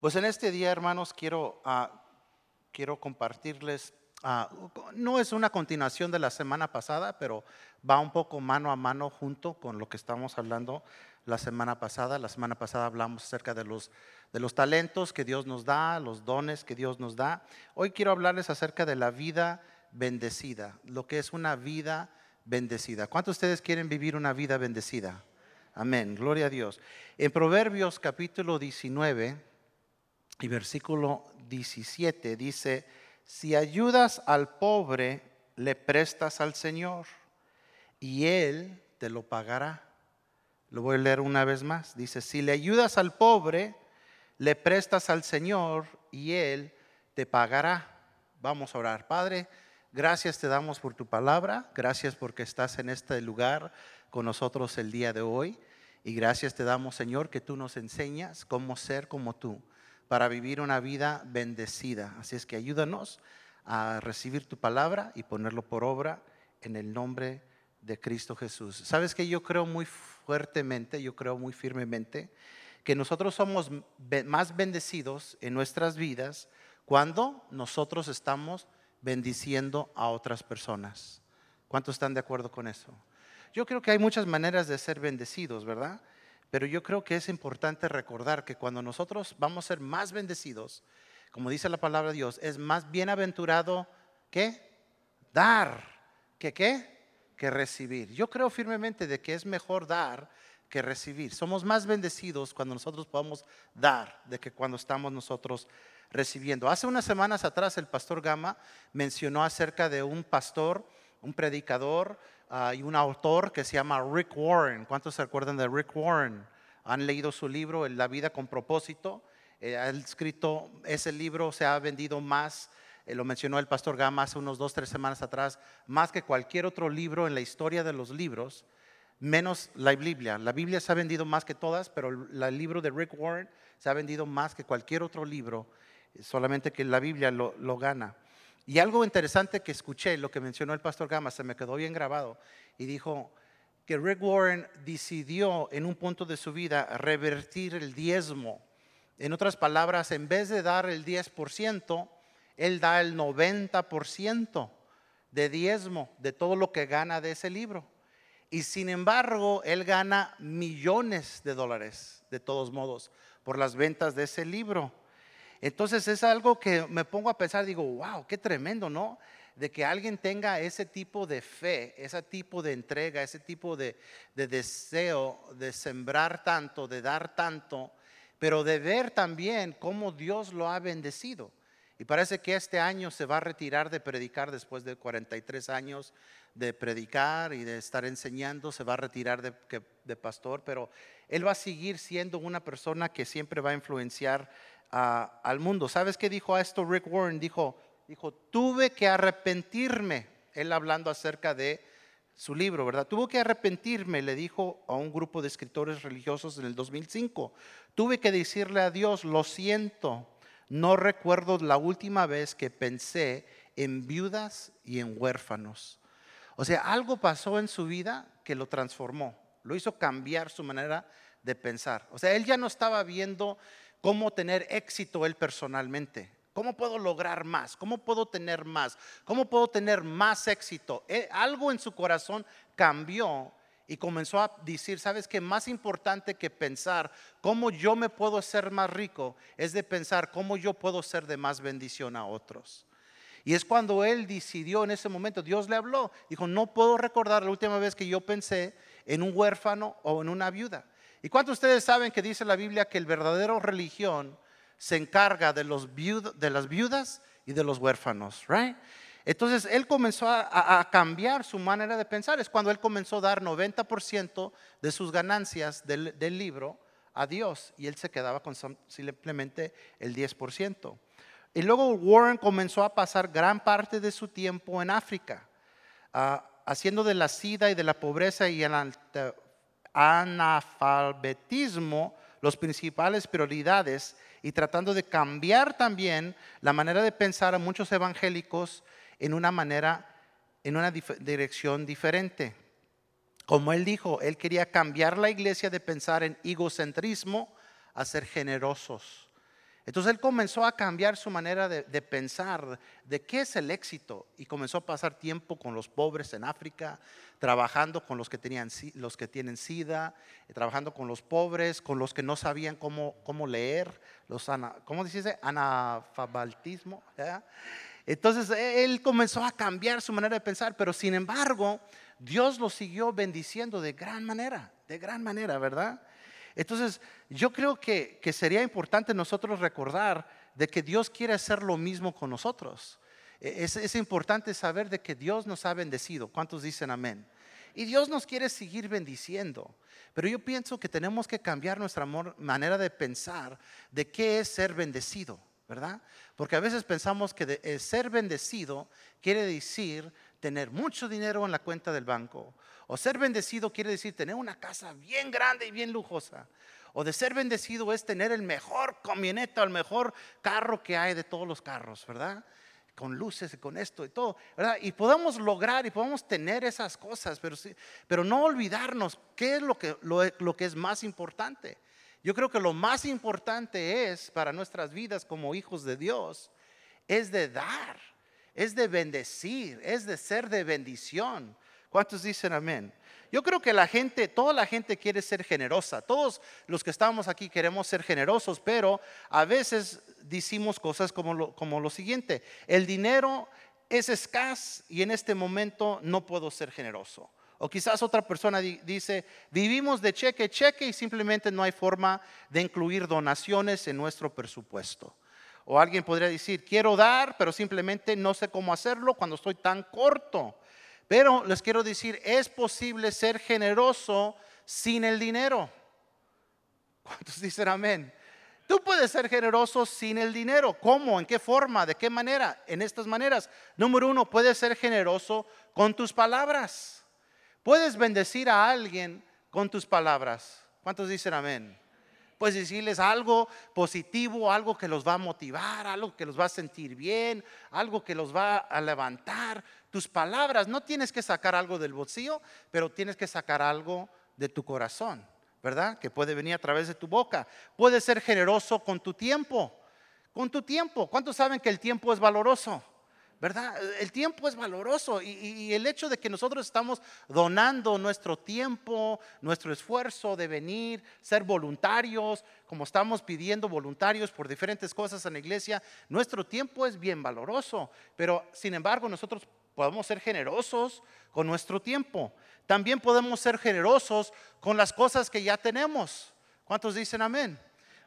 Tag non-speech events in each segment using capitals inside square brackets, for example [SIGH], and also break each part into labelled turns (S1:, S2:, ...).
S1: Pues en este día, hermanos, quiero, ah, quiero compartirles, ah, no es una continuación de la semana pasada, pero va un poco mano a mano junto con lo que estamos hablando la semana pasada. La semana pasada hablamos acerca de los, de los talentos que Dios nos da, los dones que Dios nos da. Hoy quiero hablarles acerca de la vida bendecida, lo que es una vida bendecida. ¿Cuántos de ustedes quieren vivir una vida bendecida? Amén, gloria a Dios. En Proverbios capítulo 19 y versículo 17 dice, si ayudas al pobre, le prestas al Señor y Él te lo pagará. Lo voy a leer una vez más. Dice, si le ayudas al pobre, le prestas al Señor y Él te pagará. Vamos a orar. Padre, gracias te damos por tu palabra. Gracias porque estás en este lugar con nosotros el día de hoy. Y gracias te damos, Señor, que tú nos enseñas cómo ser como tú para vivir una vida bendecida. Así es que ayúdanos a recibir tu palabra y ponerlo por obra en el nombre de Cristo Jesús. Sabes que yo creo muy fuertemente, yo creo muy firmemente que nosotros somos más bendecidos en nuestras vidas cuando nosotros estamos bendiciendo a otras personas. ¿Cuántos están de acuerdo con eso? Yo creo que hay muchas maneras de ser bendecidos, ¿verdad? Pero yo creo que es importante recordar que cuando nosotros vamos a ser más bendecidos, como dice la palabra de Dios, es más bienaventurado que dar, que qué, que recibir. Yo creo firmemente de que es mejor dar que recibir. Somos más bendecidos cuando nosotros podemos dar de que cuando estamos nosotros recibiendo. Hace unas semanas atrás el pastor Gama mencionó acerca de un pastor, un predicador hay un autor que se llama Rick Warren. ¿Cuántos se acuerdan de Rick Warren? Han leído su libro, La vida con propósito. Eh, ha escrito ese libro, se ha vendido más, eh, lo mencionó el pastor Gama hace unos dos, tres semanas atrás, más que cualquier otro libro en la historia de los libros, menos la Biblia. La Biblia se ha vendido más que todas, pero el libro de Rick Warren se ha vendido más que cualquier otro libro, solamente que la Biblia lo gana. Y algo interesante que escuché, lo que mencionó el pastor Gama, se me quedó bien grabado, y dijo que Rick Warren decidió en un punto de su vida revertir el diezmo. En otras palabras, en vez de dar el 10%, él da el 90% de diezmo de todo lo que gana de ese libro. Y sin embargo, él gana millones de dólares, de todos modos, por las ventas de ese libro. Entonces es algo que me pongo a pensar, digo, wow, qué tremendo, ¿no? De que alguien tenga ese tipo de fe, ese tipo de entrega, ese tipo de, deseo de sembrar tanto, de dar tanto, pero de ver también cómo Dios lo ha bendecido. Y parece que este año se va a retirar de predicar después de 43 años de predicar y de estar enseñando, se va a retirar de, de pastor, pero él va a seguir siendo una persona que siempre va a influenciar al mundo. ¿Sabes qué dijo a esto Rick Warren? Dijo, dijo, tuve que arrepentirme, él hablando acerca de su libro, ¿verdad? Tuve que arrepentirme, le dijo a un grupo de escritores religiosos en el 2005. Tuve que decirle a Dios, lo siento, no recuerdo la última vez que pensé en viudas y en huérfanos. O sea, algo pasó en su vida que lo transformó, lo hizo cambiar su manera de pensar. O sea, él ya no estaba viendo cómo tener éxito él personalmente. ¿Cómo puedo lograr más? ¿Cómo puedo tener más? ¿Cómo puedo tener más éxito? Eh, algo en su corazón cambió y comenzó a decir, ¿sabes qué? Más importante que pensar cómo yo me puedo hacer más rico es de pensar cómo yo puedo ser de más bendición a otros. Y es cuando él decidió en ese momento, Dios le habló, dijo, no puedo recordar la última vez que yo pensé en un huérfano o en una viuda. ¿Y cuántos de ustedes saben que dice la Biblia que el verdadero religión se encarga de, los de las viudas y de los huérfanos? Right? Entonces él comenzó a, cambiar su manera de pensar. Es cuando él comenzó a dar 90% de sus ganancias del, libro a Dios y él se quedaba con simplemente el 10%. Y luego Warren comenzó a pasar gran parte de su tiempo en África, ah, haciendo de la sida y de la pobreza y el analfabetismo las principales prioridades y tratando de cambiar también la manera de pensar a muchos evangélicos en una manera, en una dirección diferente. Como él dijo, él quería cambiar la iglesia de pensar en egocentrismo a ser generosos. Entonces él comenzó a cambiar su manera de, pensar de qué es el éxito y comenzó a pasar tiempo con los pobres en África, trabajando con los que, tenían, los que tienen sida, trabajando con los pobres, con los que no sabían cómo, cómo leer, los ¿cómo dice? Entonces e, él comenzó a cambiar su manera de pensar, pero sin embargo Dios lo siguió bendiciendo de gran manera, de gran manera, ¿verdad? Entonces, yo creo que, sería importante nosotros recordar de que Dios quiere hacer lo mismo con nosotros. E, es, importante saber de que Dios nos ha bendecido. ¿Cuántos dicen amén? Y Dios nos quiere seguir bendiciendo. Pero yo pienso que tenemos que cambiar nuestra manera de pensar de qué es ser bendecido, ¿verdad? Porque a veces pensamos que eh, ser bendecido quiere decir tener mucho dinero en la cuenta del banco. O ser bendecido quiere decir tener una casa bien grande y bien lujosa. O de ser bendecido es tener el mejor camioneta, el mejor carro que hay de todos los carros, ¿verdad? Con luces y con esto y todo, ¿verdad? Y podemos lograr y podemos tener esas cosas, pero, sí, pero no olvidarnos qué es lo que, lo que es más importante. Yo creo que lo más importante es para nuestras vidas como hijos de Dios, es de dar es de bendecir, es de ser de bendición. ¿Cuántos dicen amén? Yo creo que la gente, toda la gente quiere ser generosa. Todos los que estamos aquí queremos ser generosos, pero a veces decimos cosas como lo, como lo siguiente. El dinero es escaso y en este momento no puedo ser generoso. O quizás otra persona dice, vivimos de cheque cheque y simplemente no hay forma de incluir donaciones en nuestro presupuesto. O alguien podría decir, quiero dar, pero simplemente no sé cómo hacerlo cuando estoy tan corto. Pero les quiero decir, es posible ser generoso sin el dinero. ¿Cuántos [LAUGHS] dicen amén? Tú puedes ser generoso sin el dinero. ¿Cómo? ¿En qué forma? ¿De qué manera? En estas maneras. Número uno, puedes ser generoso con tus palabras. Puedes bendecir a alguien con tus palabras. ¿Cuántos dicen amén? Puedes decirles algo positivo, algo que los va a motivar, algo que los va a sentir bien, algo que los va a levantar. Tus palabras, no tienes que sacar algo del bolsillo, pero tienes que sacar algo de tu corazón, ¿verdad? Que puede venir a través de tu boca. Puedes ser generoso con tu tiempo, con tu tiempo. ¿Cuántos saben que el tiempo es valoroso? ¿Verdad? El tiempo es valoroso y, el hecho de que nosotros estamos donando nuestro tiempo, nuestro esfuerzo de venir, ser voluntarios, como estamos pidiendo voluntarios por diferentes cosas en la iglesia, nuestro tiempo es bien valoroso, pero sin embargo nosotros podemos ser generosos con nuestro tiempo. También podemos ser generosos con las cosas que ya tenemos. ¿Cuántos dicen amén?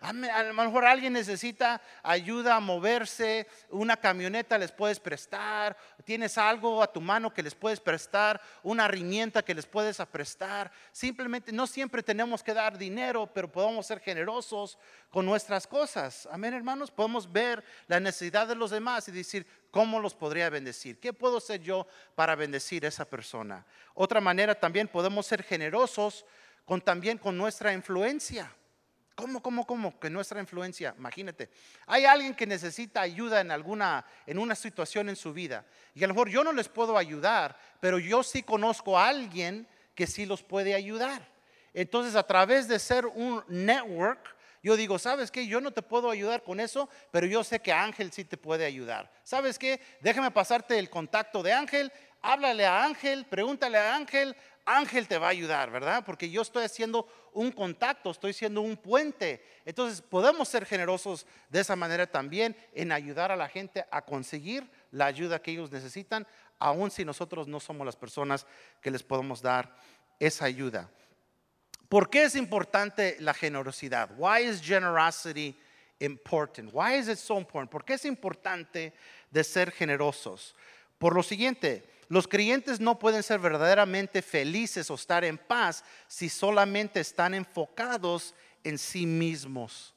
S1: A lo mejor alguien necesita ayuda a moverse, una camioneta les puedes prestar, tienes algo a tu mano que les puedes prestar, una herramienta que les puedes prestar. Simplemente no siempre tenemos que dar dinero, pero podemos ser generosos con nuestras cosas. Amén, hermanos, podemos ver la necesidad de los demás y decir, ¿cómo los podría bendecir? ¿Qué puedo hacer yo para bendecir a esa persona? Otra manera también podemos ser generosos con también con nuestra influencia. ¿Cómo, cómo, cómo? Que nuestra influencia, imagínate, hay alguien que necesita ayuda en alguna, en una situación en su vida. Y a lo mejor yo no les puedo ayudar, pero yo sí conozco a alguien que sí los puede ayudar. Entonces, a través de ser un network, yo digo, ¿sabes qué? Yo no te puedo ayudar con eso, pero yo sé que Ángel sí te puede ayudar. ¿Sabes qué? Déjame pasarte el contacto de Ángel, háblale a Ángel, pregúntale a Ángel, Ángel te va a ayudar, ¿verdad? Porque yo estoy haciendo un contacto, estoy siendo un puente. Entonces podemos ser generosos de esa manera también en ayudar a la gente a conseguir la ayuda que ellos necesitan, aun si nosotros no somos las personas que les podemos dar esa ayuda. ¿Por qué es importante la generosidad? Why is generosity important? Why is it so important? ¿Por qué es importante de ser generosos? Por lo siguiente, los creyentes no pueden ser verdaderamente felices o estar en paz si solamente están enfocados en sí mismos.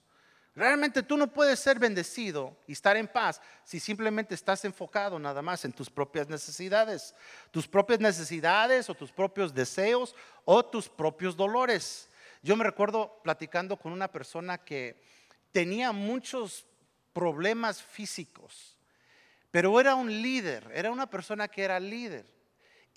S1: Realmente tú no puedes ser bendecido y estar en paz si simplemente estás enfocado nada más en tus propias necesidades, tus propias necesidades o tus propios deseos o tus propios dolores. Yo me recuerdo platicando con una persona que tenía muchos problemas físicos pero era un líder, era una persona que era líder.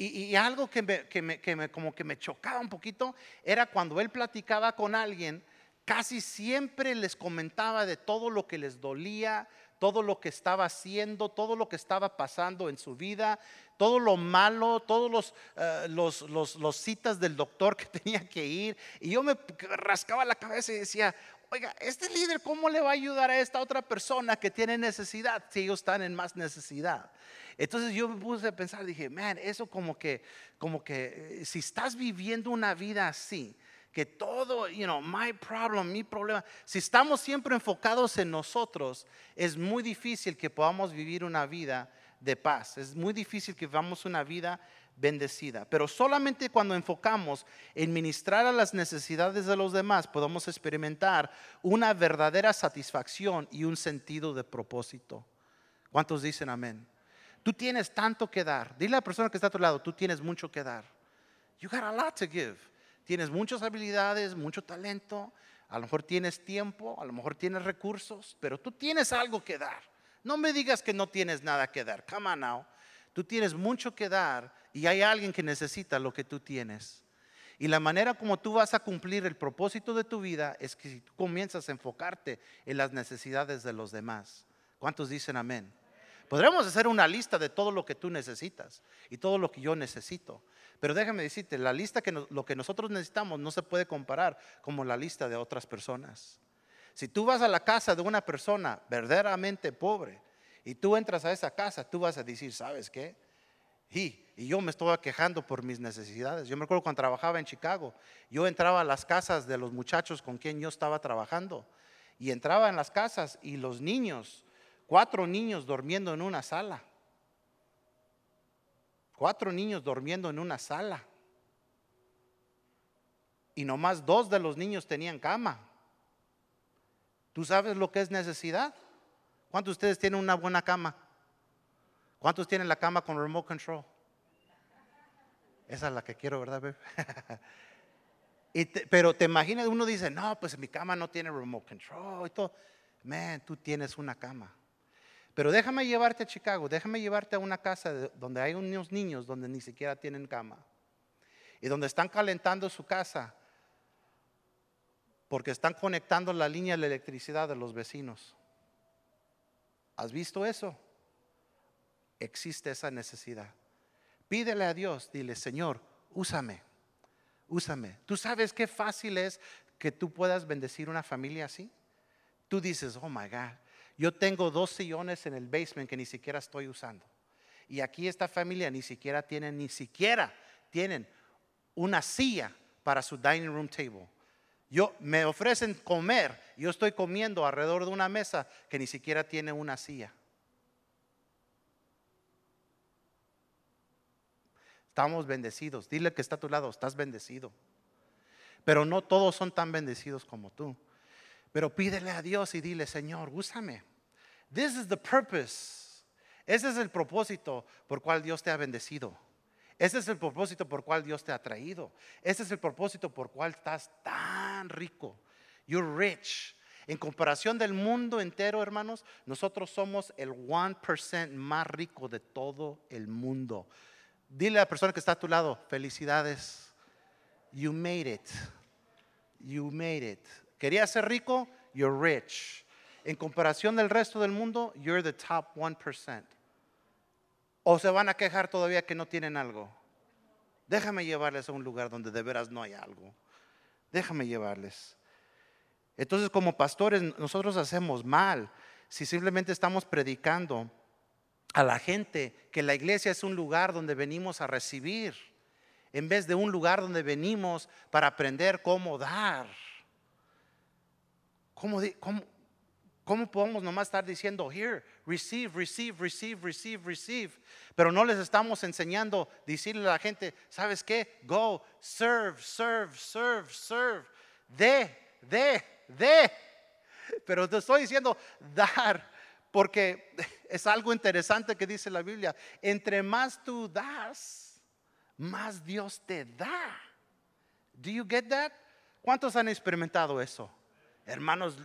S1: Y, algo que, me, como que me chocaba un poquito era cuando él platicaba con alguien, casi siempre les comentaba de todo lo que les dolía, todo lo que estaba haciendo, todo lo que estaba pasando en su vida, todo lo malo, todos los, eh, los, los, los, citas del doctor que [LAUGHS] tenía que ir. Y yo me rascaba la cabeza y decía, oiga, este líder, ¿cómo le va a ayudar a esta otra persona que tiene necesidad si ellos están en más necesidad? Entonces yo me puse a pensar, dije, man, eso como que, como que, eh, si estás viviendo una vida así, que todo, you know, my problem, mi problema, si estamos siempre enfocados en nosotros, es muy difícil que podamos vivir una vida de paz. Es muy difícil que vivamos una vida bendecida. Pero solamente cuando enfocamos en ministrar a las necesidades de los demás, podemos experimentar una verdadera satisfacción y un sentido de propósito. ¿Cuántos dicen amén? Tú tienes tanto que dar. Dile a la persona que está a tu lado, tú tienes mucho que dar. You got a lot to give. Tienes muchas habilidades, mucho talento, a lo mejor tienes tiempo, a lo mejor tienes recursos, pero tú tienes algo que dar. No me digas que no tienes nada que dar. Come on now. Tú tienes mucho que dar y hay alguien que necesita lo que tú tienes. Y la manera como tú vas a cumplir el propósito de tu vida es que si tú comienzas a enfocarte en las necesidades de los demás. ¿Cuántos dicen amén? Podremos hacer una lista de todo lo que tú necesitas y todo lo que yo necesito. Pero déjame decirte, la lista que lo que nosotros necesitamos no se puede comparar como la lista de otras personas. Si tú vas a la casa de una persona verdaderamente pobre y tú entras a esa casa, tú vas a decir, ¿sabes qué? Y, y yo me estaba quejando por mis necesidades. Yo me acuerdo cuando trabajaba en Chicago, yo entraba a las casas de los muchachos con quien yo estaba trabajando y entraba en las casas y los niños, cuatro niños durmiendo en una sala Cuatro niños durmiendo en una sala. Y nomás dos de los niños tenían cama. ¿Tú sabes lo que es necesidad? ¿Cuántos de ustedes tienen una buena cama? ¿Cuántos tienen la cama con remote control? Esa es la que quiero, ¿verdad, bebé? [LAUGHS] pero te imaginas, uno dice, no, pues mi cama no tiene remote control y todo. Man, tú tienes una cama. Pero déjame llevarte a Chicago, déjame llevarte a una casa donde hay unos niños donde ni siquiera tienen cama y donde están calentando su casa porque están conectando la línea de electricidad de los vecinos. ¿Has visto eso? Existe esa necesidad. Pídele a Dios, dile, Señor, úsame, úsame. ¿Tú sabes qué fácil es que tú puedas bendecir una familia así? Tú dices, oh my God, yo tengo dos sillones en el basement que ni siquiera estoy usando. Y aquí esta familia ni siquiera tienen, ni siquiera tienen una silla para su dining room table. Yo me ofrecen comer, yo estoy comiendo alrededor de una mesa que ni siquiera tiene una silla. Estamos bendecidos. Dile que está a tu lado, estás bendecido. Pero no todos son tan bendecidos como tú. Pero pídele a Dios y dile, Señor, úsame. This is the purpose. Ese es el propósito por cual Dios te ha bendecido. Ese es el propósito por cual Dios te ha traído. Ese es el propósito por cual estás tan rico. You're rich. En comparación del mundo entero, hermanos, nosotros somos el 1% más rico de todo el mundo. Dile a la persona que está a tu lado, felicidades. You made it. You made it. ¿Querías ser rico? You're rich. En comparación del resto del mundo, you're the top 1%. O se van a quejar todavía que no tienen algo. Déjame llevarles a un lugar donde de veras no hay algo. Déjame llevarles. Entonces, como pastores, nosotros hacemos mal si simplemente estamos predicando a la gente que la iglesia es un lugar donde venimos a recibir, en vez de un lugar donde venimos para aprender cómo dar. ¿Cómo, cómo, cómo podemos nomás estar diciendo, here, receive, receive, receive, receive, receive? Pero no les estamos enseñando, decirle a la gente, ¿sabes qué? Go, serve, serve, serve, serve. De, de, de. Pero te estoy diciendo dar, porque es algo interesante que dice la Biblia. Entre más tú das, más Dios te da. Do you get that? ¿Cuántos han experimentado eso? Hermanos,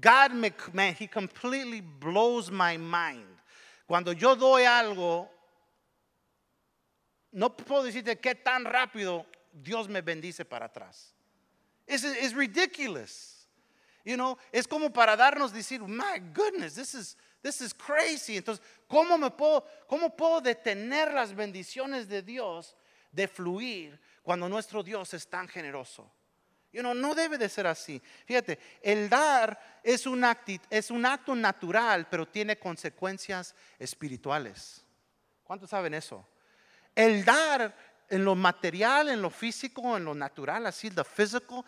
S1: God, man, He completely blows my mind. Cuando yo doy algo, no puedo decirte qué tan rápido Dios me bendice para atrás. Es ridiculous. You know, es como para darnos decir, my goodness, this is this is crazy. Entonces, ¿cómo me puedo cómo puedo detener las bendiciones de Dios de fluir cuando nuestro Dios es tan generoso? You know, no debe de ser así. Fíjate, el dar es un, es un acto natural, pero tiene consecuencias espirituales. ¿Cuántos saben eso? El dar en lo material, en lo físico, en lo natural, así, the physical,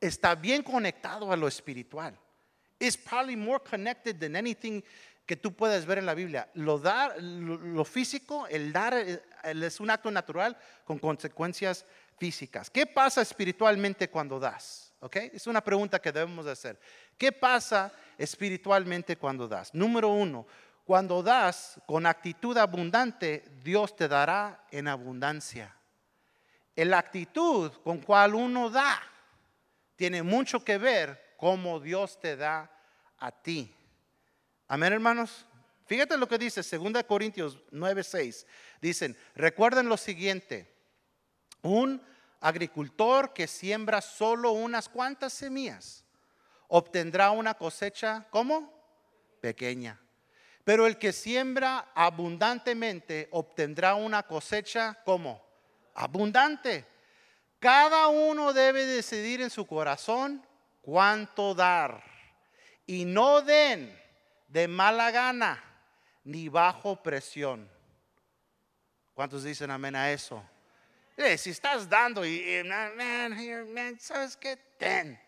S1: está bien conectado a lo espiritual. It's probably more connected than anything que tú puedes ver en la Biblia. Lo, dar, lo, físico, el dar eh, es un acto natural con consecuencias físicas. ¿Qué pasa espiritualmente cuando das? ¿Okay? Es una pregunta que debemos hacer. ¿Qué pasa espiritualmente cuando das? Número uno, cuando das con actitud abundante, Dios te dará en abundancia. La actitud con cual uno da tiene mucho que ver cómo Dios te da a ti. Amén, hermanos. Fíjate lo que dice 2 Corintios 9:6. Dicen, recuerden lo siguiente, un agricultor que siembra solo unas cuantas semillas obtendrá una cosecha, ¿cómo? Pequeña. Pero el que siembra abundantemente obtendrá una cosecha como abundante. Cada uno debe decidir en su corazón cuánto dar. Y no den de mala gana ni bajo presión. ¿Cuántos dicen amén a eso? Eh, si estás dando y, man, ¿sabes qué? Ten.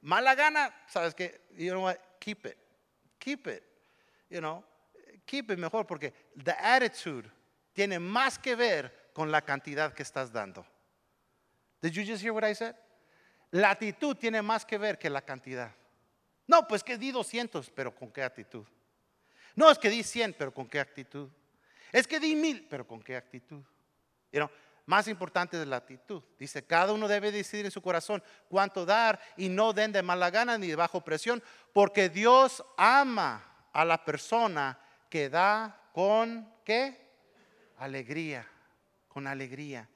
S1: Mala gana, ¿sabes qué? You know what? Keep it. Keep it. You know, keep it mejor porque the attitude tiene más que ver con la cantidad que estás dando. Did you just hear what I said? La actitud tiene más que ver que la cantidad. No, pues que di 200, pero ¿con qué actitud? No, es que di 100, pero ¿con qué actitud? Es que di mil, pero ¿con qué actitud? You know, más importante es la actitud. Dice, cada uno debe decidir en su corazón cuánto dar y no den de mala gana ni de bajo presión, porque Dios ama a la persona que da con qué? Alegría, con alegría.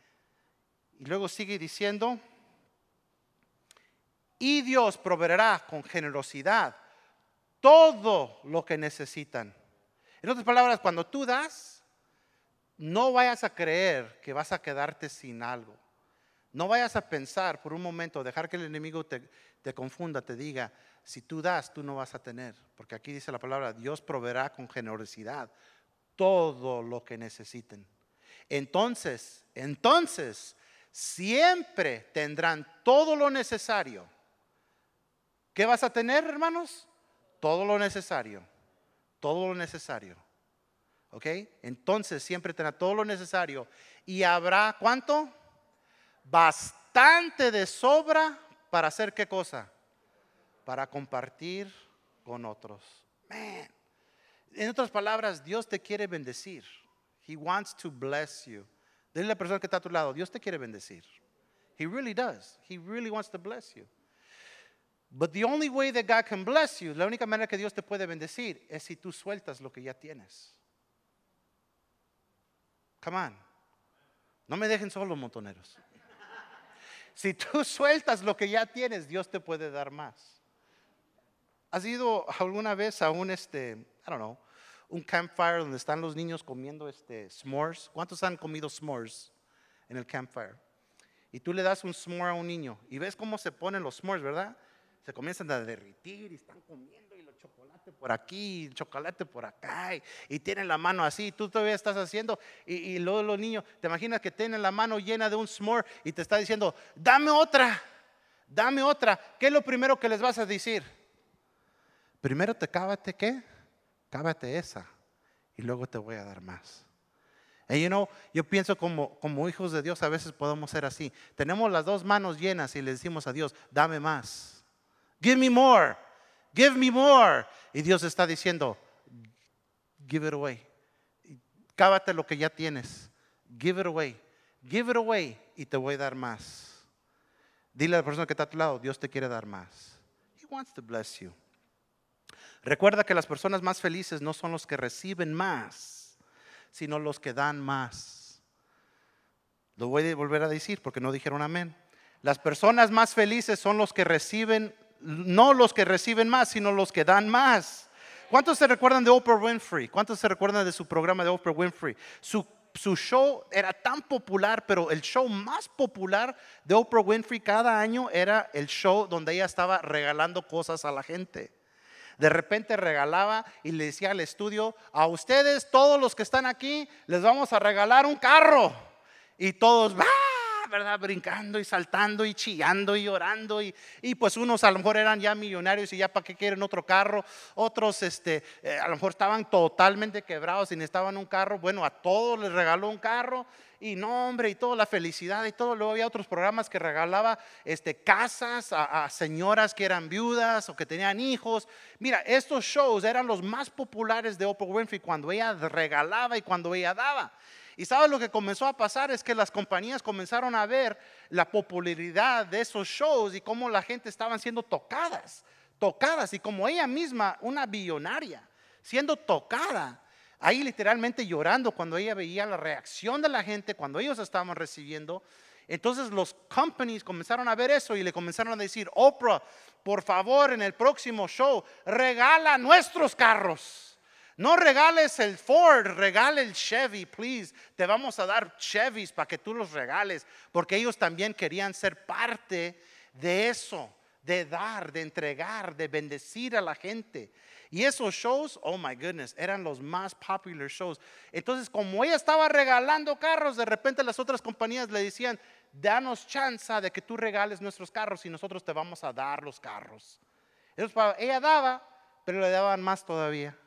S1: Y luego sigue diciendo, y Dios proveerá con generosidad todo lo que necesitan. En otras palabras, cuando tú das, no vayas a creer que vas a quedarte sin algo. No vayas a pensar por un momento, dejar que el enemigo te, te confunda, te diga, si tú das, tú no vas a tener. Porque aquí dice la palabra, Dios proveerá con generosidad todo lo que necesiten. Entonces, entonces, siempre tendrán todo lo necesario. ¿Qué vas a tener, hermanos? Todo lo necesario. Todo lo necesario. ¿Ok? Entonces siempre tendrá todo lo necesario. Y habrá, ¿cuánto? Bastante de sobra para hacer qué cosa? para compartir con otros. En otras palabras, Dios te quiere bendecir. He wants to bless you. Dile a la persona que está a tu lado, Dios te quiere bendecir. He really does. He really wants to bless you. But the only way that God can bless you, la única manera que Dios te puede bendecir es si tú sueltas lo que ya tienes. Come on. No me dejen solo, montoneros. Si tú [LAUGHS] sueltas lo que ya tienes, Dios te puede dar más. ¿Has ido alguna vez a un, este, I don't know, un campfire donde están los niños comiendo este, s'mores? ¿Cuántos han comido s'mores en el campfire? Y tú le das un s'more a un niño y ves cómo se ponen los s'mores, ¿verdad? Se comienzan a derritir y están comiendo chocolate por aquí, chocolate por acá y, tienen la mano así, tú todavía estás haciendo y, y luego los niños, te imaginas que tienen la mano llena de un s'more y te está diciendo, dame otra, dame otra. ¿Qué es lo primero que les vas a decir? Primero te cábate qué? Cábate esa y luego te voy a dar más. Y you know, yo pienso como, como hijos de Dios a veces podemos ser así. Tenemos las dos manos llenas y le decimos a Dios, dame más. Give me more. Give me more. Y Dios está diciendo, give it away. Cábate lo que ya tienes. Give it away. Give it away y te voy a dar más. Dile a la persona que está a tu lado, Dios te quiere dar más. He wants to bless you. Recuerda que las personas más felices no son los que reciben más, sino los que dan más. Lo voy a volver a decir porque no dijeron amén. Las personas más felices son los que reciben, no los que reciben más, sino los que dan más. ¿Cuántos se recuerdan de Oprah Winfrey? ¿Cuántos se recuerdan de su programa de Oprah Winfrey? Su, show era tan popular, pero el show más popular de Oprah Winfrey cada año era el show donde ella estaba regalando cosas a la gente. De repente regalaba y le decía al estudio, a ustedes, todos los que están aquí, les vamos a regalar un carro. Y todos, ¡ah! ¿Verdad? Brincando y saltando y chillando y llorando. Y, y, pues unos a lo mejor eran ya millonarios y ya para qué quieren otro carro. Otros este, eh, a lo mejor estaban totalmente quebrados y necesitaban un carro. Bueno, a todos les regaló un carro. Y no, hombre, y toda la felicidad y todo. Luego había otros programas que regalaba este, casas a, a señoras que eran viudas o que tenían hijos. Mira, estos shows eran los más populares de Oprah Winfrey cuando ella regalaba y cuando ella daba. Y sabes lo que comenzó a pasar es que las compañías comenzaron a ver la popularidad de esos shows y cómo la gente estaban siendo tocadas, tocadas y como ella misma, una billonaria, siendo tocada, ahí literalmente llorando cuando ella veía la reacción de la gente, cuando ellos estaban recibiendo. Entonces los companies comenzaron a ver eso y le comenzaron a decir, Oprah, por favor, en el próximo show, regala nuestros carros. No regales el Ford, regale el Chevy, please. Te vamos a dar Chevys para que tú los regales, porque ellos también querían ser parte de eso, de dar, de entregar, de bendecir a la gente. Y esos shows, oh my goodness, eran los más popular shows. Entonces, como ella estaba regalando carros, de repente las otras compañías le decían, danos chance de que tú regales nuestros carros y nosotros te vamos a dar los carros. Ella daba, pero le daban más todavía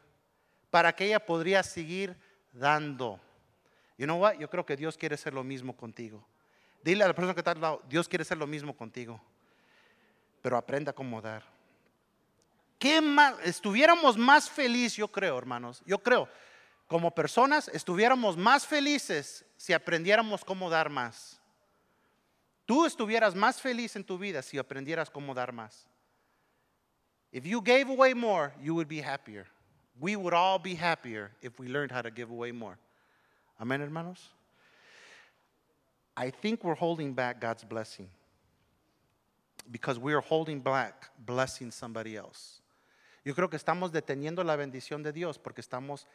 S1: para que ella podría seguir dando. You know what? Yo creo que Dios quiere hacer lo mismo contigo. Dile a la persona que está al lado, Dios quiere hacer lo mismo contigo. Pero aprenda cómo dar. ¿Qué más? Estuviéramos más felices, yo creo, hermanos. Yo creo, como personas, estuviéramos más felices si aprendiéramos cómo dar más. Tú estuvieras más feliz en tu vida si aprendieras cómo dar más. If you gave away more, you would be happier. We would all be happier if we learned how to give away more. Amen, hermanos? I think we're holding back God's blessing because we are holding back blessing somebody else. Yo creo que estamos deteniendo la bendición de Dios porque estamos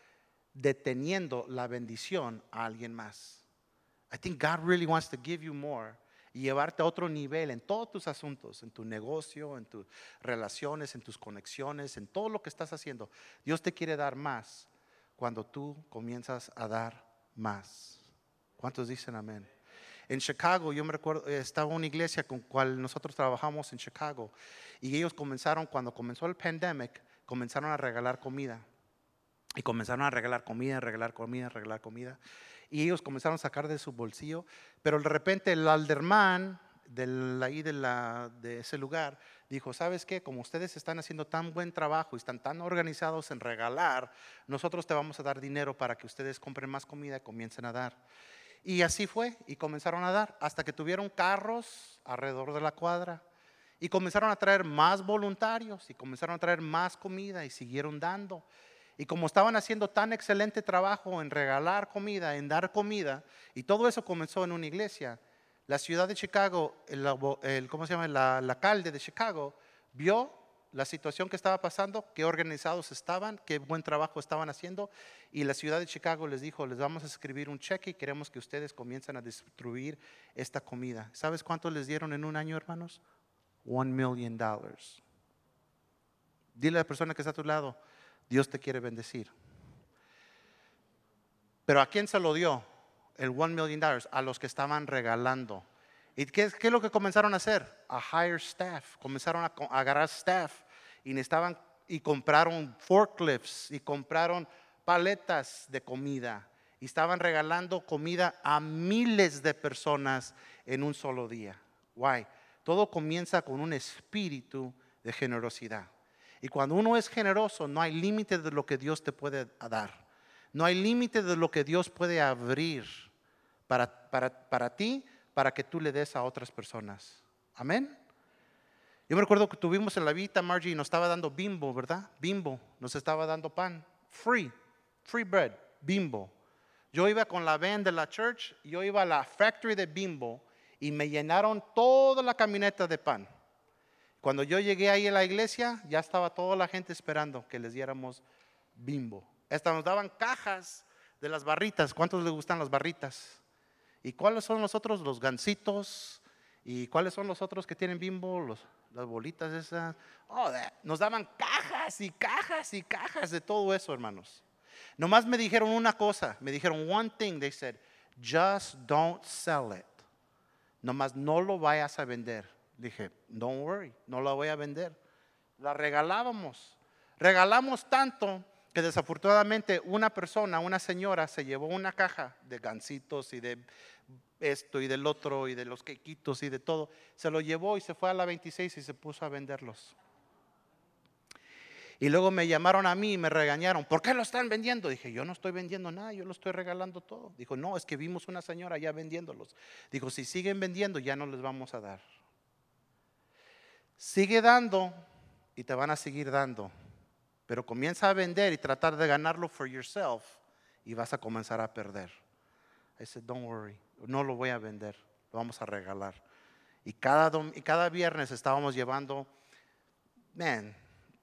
S1: deteniendo la bendición a alguien más. I think God really wants to give you more y llevarte a otro nivel en todos tus asuntos, en tu negocio, en tus relaciones, en tus conexiones, en todo lo que estás haciendo. Dios te quiere dar más cuando tú comienzas a dar más. ¿Cuántos dicen amén? En Chicago, yo me recuerdo, estaba una iglesia con cual nosotros trabajamos en Chicago y ellos comenzaron, cuando comenzó el pandemic, comenzaron a regalar comida. Y comenzaron a regalar comida, regalar comida, regalar comida y ellos comenzaron a sacar de su bolsillo, pero de repente el alderman de, ahí de, ese lugar dijo, ¿sabes qué? Como ustedes están haciendo tan buen trabajo y están tan organizados en regalar, nosotros te vamos a dar dinero para que ustedes compren más comida y comiencen a dar. Y así fue, y comenzaron a dar, hasta que tuvieron carros alrededor de la cuadra. Y comenzaron a traer más voluntarios y comenzaron a traer más comida y siguieron dando. Y como estaban haciendo tan excelente trabajo en regalar comida, en dar comida, y todo eso comenzó en una iglesia, la ciudad de Chicago, el, ¿cómo se llama? el alcalde de Chicago vio la situación que estaba pasando, qué organizados estaban, qué buen trabajo estaban haciendo, y la ciudad de Chicago les dijo, les vamos a escribir un cheque y queremos que ustedes comiencen a distribuir esta comida. ¿Sabes cuánto les dieron en un año, hermanos? One million dollars. Dile a la persona que está a tu lado, Dios te quiere bendecir. Pero ¿a quién se lo dio? El one million dollars, a los que estaban regalando. ¿Y qué, es lo que comenzaron a hacer? A hire staff. Comenzaron a, agarrar staff y estaban y compraron forklifts y compraron paletas de comida y estaban regalando comida a miles de personas en un solo día. Why? Todo comienza con un espíritu de generosidad. Y cuando uno es generoso, no hay límite de lo que Dios te puede dar. No hay límite de lo que Dios puede abrir para, para, ti, para que tú le des a otras personas. Amén. Yo me recuerdo que tuvimos en la vida, Margie, y nos estaba dando bimbo, ¿verdad? Bimbo, nos estaba dando pan. Free, free bread, bimbo. Yo iba con la van de la church, yo iba a la factory de bimbo, y me llenaron toda la camioneta de pan. Cuando yo llegué ahí a la iglesia, ya estaba toda la gente esperando que les diéramos bimbo. Hasta nos daban cajas de las barritas. ¿Cuántos les gustan las barritas? ¿Y cuáles son los otros? Los gansitos. ¿Y cuáles son los otros que tienen bimbo? Las bolitas esas. Oh, nos daban cajas y cajas y cajas de todo eso, hermanos. Nomás me dijeron una cosa. Me dijeron one thing. They said, just don't sell it. Nomás no lo vayas a vender. Dije, don't worry, no la voy a vender. La regalábamos. Regalamos tanto que desafortunadamente una persona, una señora, se llevó una caja de gancitos y de esto y del otro y de los quequitos y de todo. Se lo llevó y se fue a la 26 y se puso a venderlos. Y luego me llamaron a mí y me regañaron. ¿Por qué lo están vendiendo? Dije, yo no estoy vendiendo nada, yo lo estoy regalando todo. Dijo, no, es que vimos una señora ya vendiéndolos. Dijo, si siguen vendiendo ya no les vamos a dar. Sigue dando y te van a seguir dando. Pero comienza a vender y tratar de ganarlo for yourself y vas a comenzar a perder. I said, don't worry, no lo voy a vender, lo vamos a regalar. Y cada, y cada viernes estábamos llevando, man,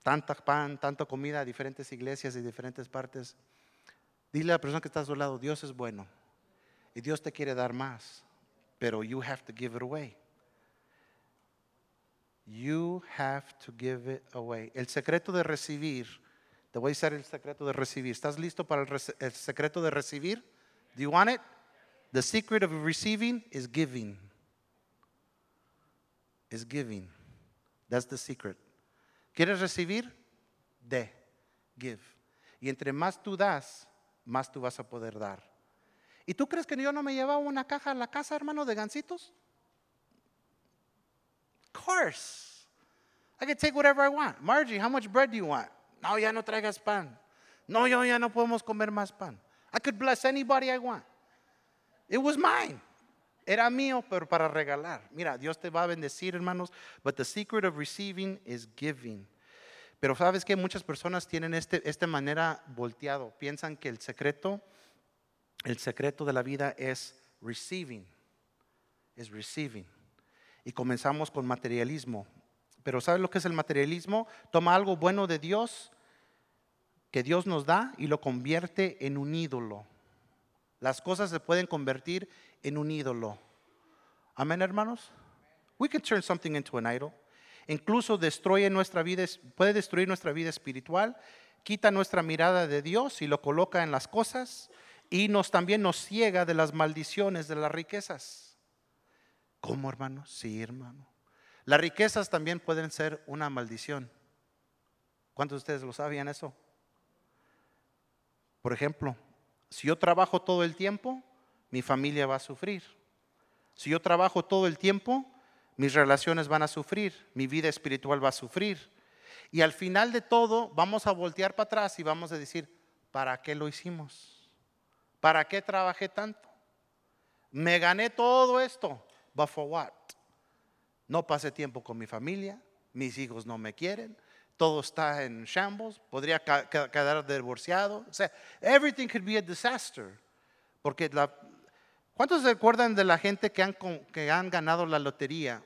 S1: tanta pan, tanta comida a diferentes iglesias y diferentes partes. Dile a la persona que está a su lado, Dios es bueno y Dios te quiere dar más, pero you have to give it away. You have to give it away. El secreto de recibir, te voy a decir el secreto de recibir. ¿Estás listo para el, el secreto de recibir? Do you want it? The secret of receiving is giving. Is giving. That's the secret. ¿Quieres recibir? De. Give. Y entre más tú das, más tú vas a poder dar. ¿Y tú crees que yo no me llevaba una caja a la casa, hermano, de gancitos? Course. I can take whatever I want. Margie, how much bread do you want? No, ya no traigas pan. No, yo ya no podemos comer más pan. I could bless anybody I want. It was mine. Era mío, pero para regalar. Mira, Dios te va a bendecir, hermanos. But the secret of receiving is giving. Pero sabes que muchas personas tienen este, esta manera volteado. Piensan que el secreto, el secreto de la vida es receiving. Es receiving y comenzamos con materialismo. Pero ¿sabes lo que es el materialismo? Toma algo bueno de Dios que Dios nos da y lo convierte en un ídolo. Las cosas se pueden convertir en un ídolo. Amén, hermanos. We can turn something into an idol. Incluso destruye nuestra vida, puede destruir nuestra vida espiritual, quita nuestra mirada de Dios y lo coloca en las cosas y nos también nos ciega de las maldiciones de las riquezas. ¿Cómo, hermano? Sí, hermano. Las riquezas también pueden ser una maldición. ¿Cuántos de ustedes lo sabían eso? Por ejemplo, si yo trabajo todo el tiempo, mi familia va a sufrir. Si yo trabajo todo el tiempo, mis relaciones van a sufrir, mi vida espiritual va a sufrir. Y al final de todo, vamos a voltear para atrás y vamos a decir, ¿para qué lo hicimos? ¿Para qué trabajé tanto? Me gané todo esto. But for what? No pasé tiempo con mi familia, mis hijos no me quieren, todo está en shambles, podría quedar divorciado. O sea, everything could be a disaster. Porque la, ¿cuántos se acuerdan de la gente que han, que han ganado la lotería?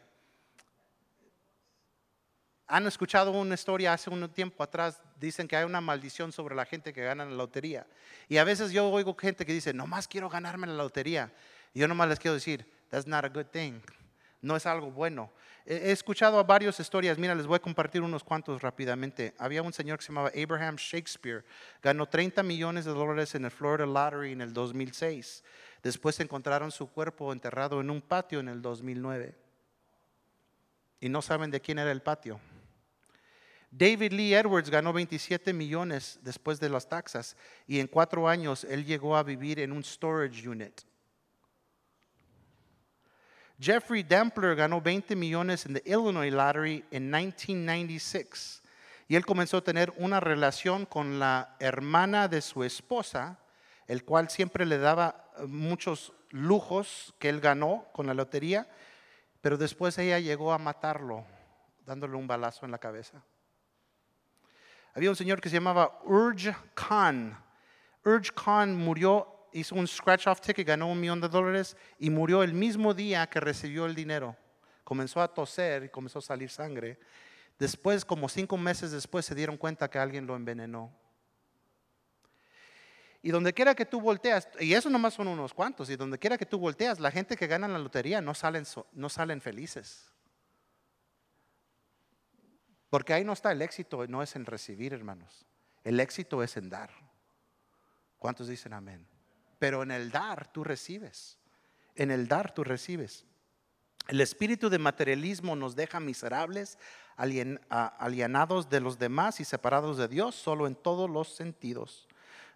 S1: Han escuchado una historia hace un tiempo atrás, dicen que hay una maldición sobre la gente que gana la lotería. Y a veces yo oigo gente que dice, nomás quiero ganarme la lotería. Y yo nomás les quiero decir, That's not a good thing. No es algo bueno. He escuchado a varias historias. Mira, les voy a compartir unos cuantos rápidamente. Había un señor que se llamaba Abraham Shakespeare. Ganó 30 millones de dólares en el Florida Lottery en el 2006. Después encontraron su cuerpo enterrado en un patio en el 2009. Y no saben de quién era el patio. David Lee Edwards ganó 27 millones después de las taxas y en cuatro años él llegó a vivir en un storage unit. Jeffrey Dempler ganó 20 millones en the Illinois Lottery en 1996 y él comenzó a tener una relación con la hermana de su esposa, el cual siempre le daba eh, muchos lujos que él ganó con la lotería, pero después ella llegó a matarlo dándole un balazo en la cabeza. Había un señor que se llamaba Urj Khan. Urj Khan murió hizo un scratch off ticket, ganó un millón de dólares y murió el mismo día que recibió el dinero. Comenzó a toser y comenzó a salir sangre. Después, como cinco meses después, se dieron cuenta que alguien lo envenenó. Y donde quiera que tú volteas, y eso nomás son unos cuantos, y donde quiera que tú volteas, la gente que gana la lotería no salen, no salen felices. Porque ahí no está el éxito, no es en recibir, hermanos. El éxito es en dar. ¿Cuántos dicen amén? Pero en el dar tú recibes. En el dar tú recibes. El espíritu de materialismo nos deja miserables, alienados de los demás y separados de Dios, solo en todos los sentidos.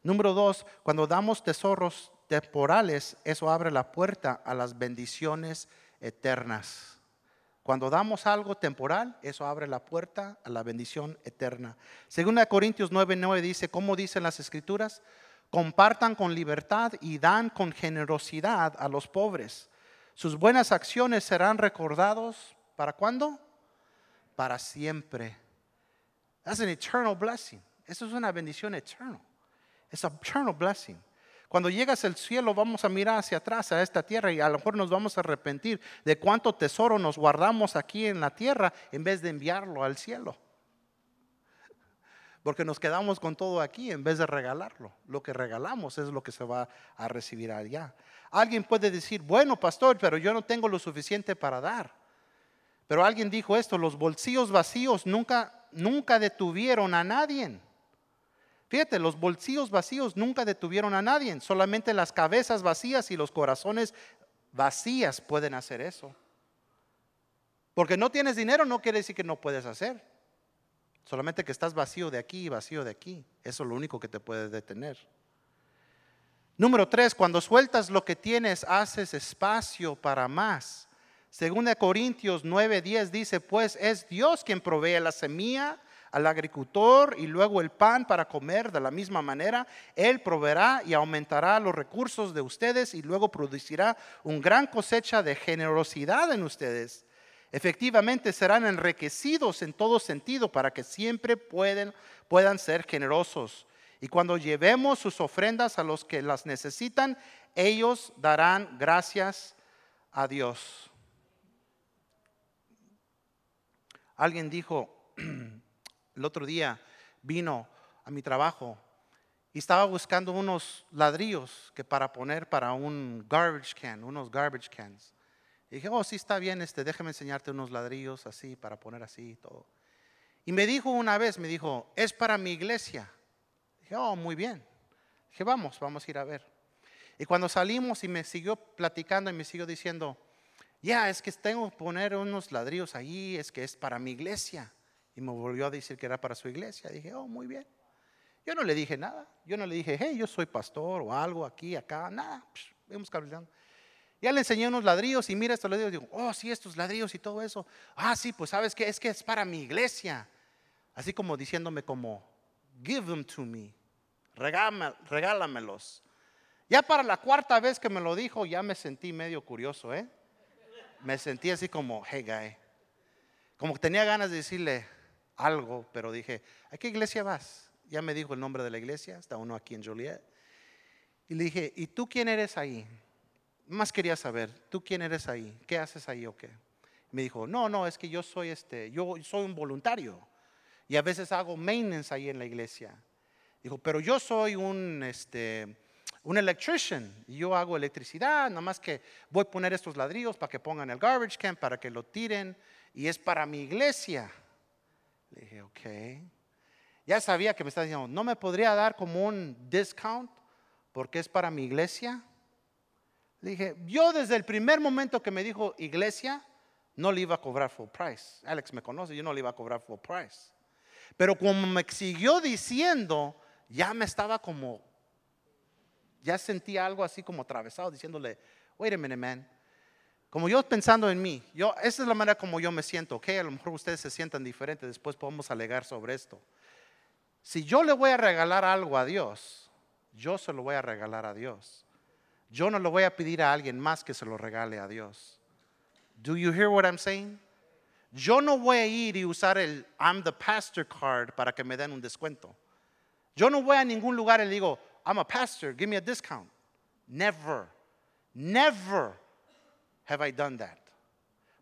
S1: Número dos, cuando damos tesoros temporales, eso abre la puerta a las bendiciones eternas. Cuando damos algo temporal, eso abre la puerta a la bendición eterna. Según Corintios 9:9 dice, ¿cómo dicen las escrituras? Compartan con libertad y dan con generosidad a los pobres. Sus buenas acciones serán recordados para cuándo? Para siempre. That's an eternal blessing. Eso es una bendición eterna. Es an eternal blessing. Cuando llegas al cielo vamos a mirar hacia atrás a esta tierra y a lo mejor nos vamos a arrepentir de cuánto tesoro nos guardamos aquí en la tierra en vez de enviarlo al cielo. Porque nos quedamos con todo aquí en vez de regalarlo. Lo que regalamos es lo que se va a recibir allá. Alguien puede decir, bueno, pastor, pero yo no tengo lo suficiente para dar. Pero alguien dijo esto, los bolsillos vacíos nunca, nunca detuvieron a nadie. Fíjate, los bolsillos vacíos nunca detuvieron a nadie, solamente las cabezas vacías y los corazones vacías pueden hacer eso. Porque no tienes dinero no quiere decir que no puedes hacer. Solamente que estás vacío de aquí y vacío de aquí. Eso es lo único que te puede detener. Número tres, cuando sueltas lo que tienes, haces espacio para más. Según de Corintios 9:10 dice, pues es Dios quien provee la semilla al agricultor y luego el pan para comer de la misma manera, Él proveerá y aumentará los recursos de ustedes y luego producirá un gran cosecha de generosidad en ustedes. Efectivamente serán enriquecidos en todo sentido para que siempre pueden, puedan ser generosos. Y cuando llevemos sus ofrendas a los que las necesitan, ellos darán gracias a Dios. Alguien dijo, [CLEARS THROAT] el otro día vino a mi trabajo y estaba buscando unos ladrillos que para poner para un garbage can, unos garbage cans. Y dije, oh, sí está bien, este, déjame enseñarte unos ladrillos así para poner así y todo. Y me dijo una vez, me dijo, es para mi iglesia. Dije, oh, muy bien. Dije, vamos, vamos a ir a ver. Y cuando salimos y me siguió platicando y me siguió diciendo, ya, es que tengo que poner unos ladrillos ahí, es que es para mi iglesia. Y me volvió a decir que era para su iglesia. Dije, oh, muy bien. Yo no le dije nada. Yo no le dije, hey, yo soy pastor o algo aquí, acá, nada. vamos caminando. Ya le enseñé unos ladrillos y mira estos ladrillos. Digo, oh, sí, estos ladrillos y todo eso. Ah, sí, pues sabes que es que es para mi iglesia. Así como diciéndome como, give them to me. regálamelos. Ya para la cuarta vez que me lo dijo, ya me sentí medio curioso, ¿eh? Me sentí así como, hey, guy. Como que tenía ganas de decirle, algo, pero dije, ¿a qué iglesia vas? Ya me dijo el nombre de la iglesia, está uno aquí en Joliet. Y le dije, ¿y tú quién eres ahí? Más quería saber, ¿tú quién eres ahí? ¿Qué haces ahí o qué? Me dijo, no, no, es que yo soy este, yo soy un voluntario y a veces hago maintenance ahí en la iglesia. Dijo, pero yo soy un, este, un electrician y yo hago electricidad, nada más que voy a poner estos ladrillos para que pongan el garbage can, para que lo tiren y es para mi iglesia. Le dije, ok. Ya sabía que me estaba diciendo, ¿no me podría dar como un discount porque es para mi iglesia? Le dije, yo desde el primer momento que me dijo iglesia, no le iba a cobrar full price. Alex me conoce, yo no le iba a cobrar full price. Pero como me siguió diciendo, ya me estaba como, ya sentía algo así como atravesado, diciéndole, wait a minute, man. Como yo pensando en mí, yo, esa es la manera como yo me siento, ok, a lo mejor ustedes se sientan diferentes, después podemos alegar sobre esto. Si yo le voy a regalar algo a Dios, yo se lo voy a regalar a Dios. Yo no le voy a pedir a alguien más que se lo regale a Dios. Do you hear what I'm saying? Yo no voy a ir y usar el I'm the pastor card para que me den un descuento. Yo no voy a ningún lugar y le digo, I'm a pastor, give me a discount. Never, never have I done that.